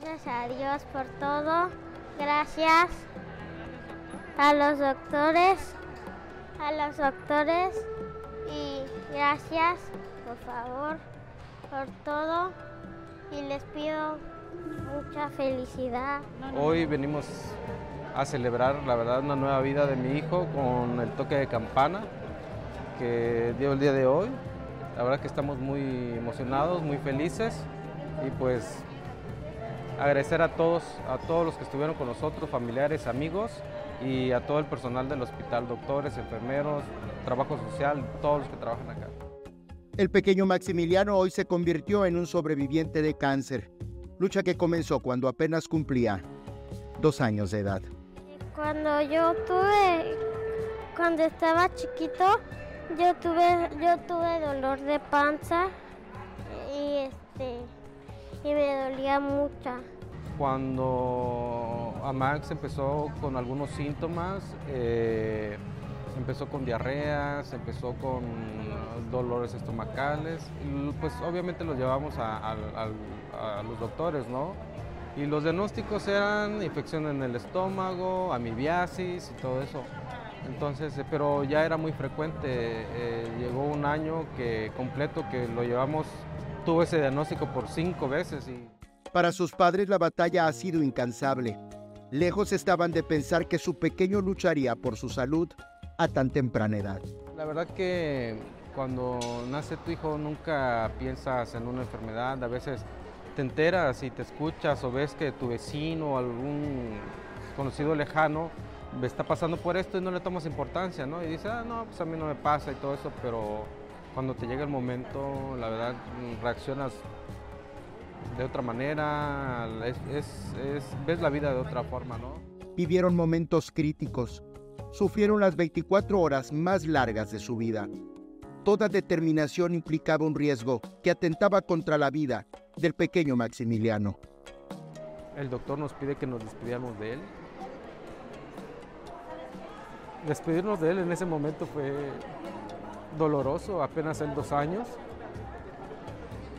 Gracias a Dios por todo. Gracias a los doctores, a los doctores y gracias por favor por todo y les pido mucha felicidad. Hoy venimos a celebrar la verdad una nueva vida de mi hijo con el toque de campana que dio el día de hoy. La verdad que estamos muy emocionados, muy felices y pues agradecer a todos, a todos los que estuvieron con nosotros, familiares, amigos y a todo el personal del hospital, doctores, enfermeros, trabajo social, todos los que trabajan acá. El pequeño Maximiliano hoy se convirtió en un sobreviviente de cáncer, lucha que comenzó cuando apenas cumplía dos años de edad. Cuando yo tuve, cuando estaba chiquito, yo tuve, yo tuve dolor de panza y este y me dolía mucho. Cuando a Max empezó con algunos síntomas, eh, empezó con diarreas, empezó con dolores estomacales, pues obviamente los llevamos a, a los doctores, ¿no? Y los diagnósticos eran infección en el estómago, amibiasis y todo eso. Entonces, eh, pero ya era muy frecuente. Eh, llegó un año que completo que lo llevamos, tuvo ese diagnóstico por cinco veces. Y... Para sus padres la batalla ha sido incansable. Lejos estaban de pensar que su pequeño lucharía por su salud a tan temprana edad. La verdad que cuando nace tu hijo nunca piensas en una enfermedad, a veces te enteras y te escuchas o ves que tu vecino o algún conocido lejano está pasando por esto y no le tomas importancia, ¿no? Y dices, ah, no, pues a mí no me pasa y todo eso, pero cuando te llega el momento, la verdad, reaccionas de otra manera, ves la vida de otra forma, ¿no? Vivieron momentos críticos, sufrieron las 24 horas más largas de su vida. Toda determinación implicaba un riesgo que atentaba contra la vida del pequeño Maximiliano. El doctor nos pide que nos despidiéramos de él. Despedirnos de él en ese momento fue doloroso, apenas en dos años.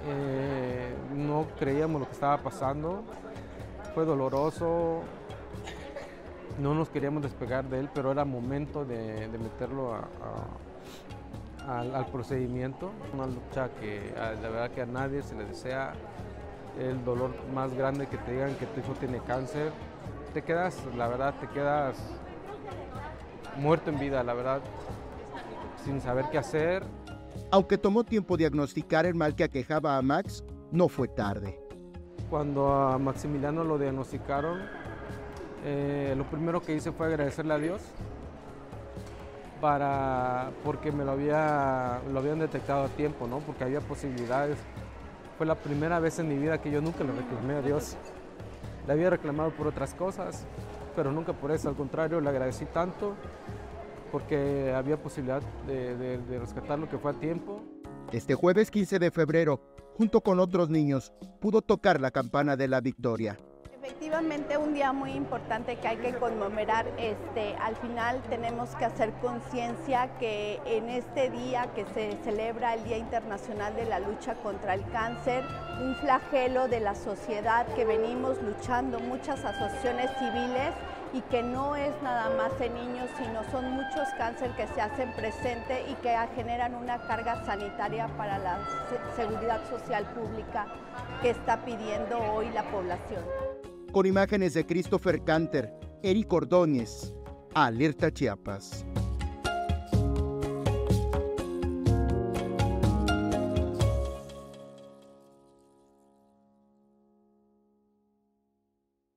Eh, no creíamos lo que estaba pasando. Fue doloroso. No nos queríamos despegar de él, pero era momento de, meterlo al, procedimiento. Una lucha que la verdad que a nadie se le desea el dolor más grande que te digan que tu hijo tiene cáncer. Te quedas, la verdad, te quedas muerto en vida, la verdad, sin saber qué hacer. Aunque tomó tiempo diagnosticar el mal que aquejaba a Max, no fue tarde. Cuando a Maximiliano lo diagnosticaron, eh, lo primero que hice fue agradecerle a Dios para, porque me lo, había, lo habían detectado a tiempo, ¿no? porque había posibilidades fue la primera vez en mi vida que yo nunca le reclamé a Dios. Le había reclamado por otras cosas, pero nunca por eso. Al contrario, le agradecí tanto porque había posibilidad de, de rescatar lo que fue a tiempo. Este jueves 15 de febrero, junto con otros niños, pudo tocar la campana de la victoria. Efectivamente, un día muy importante que hay que conmemorar. Este, al final tenemos que hacer conciencia que en este día que se celebra el Día Internacional de la Lucha contra el Cáncer, un flagelo de la sociedad que venimos luchando muchas asociaciones civiles y que no es nada más en niños, sino son muchos cánceres que se hacen presente y que generan una carga sanitaria para la seguridad social pública que está pidiendo hoy la población con imágenes de Christopher Canter, Eric Ordóñez, Alerta Chiapas.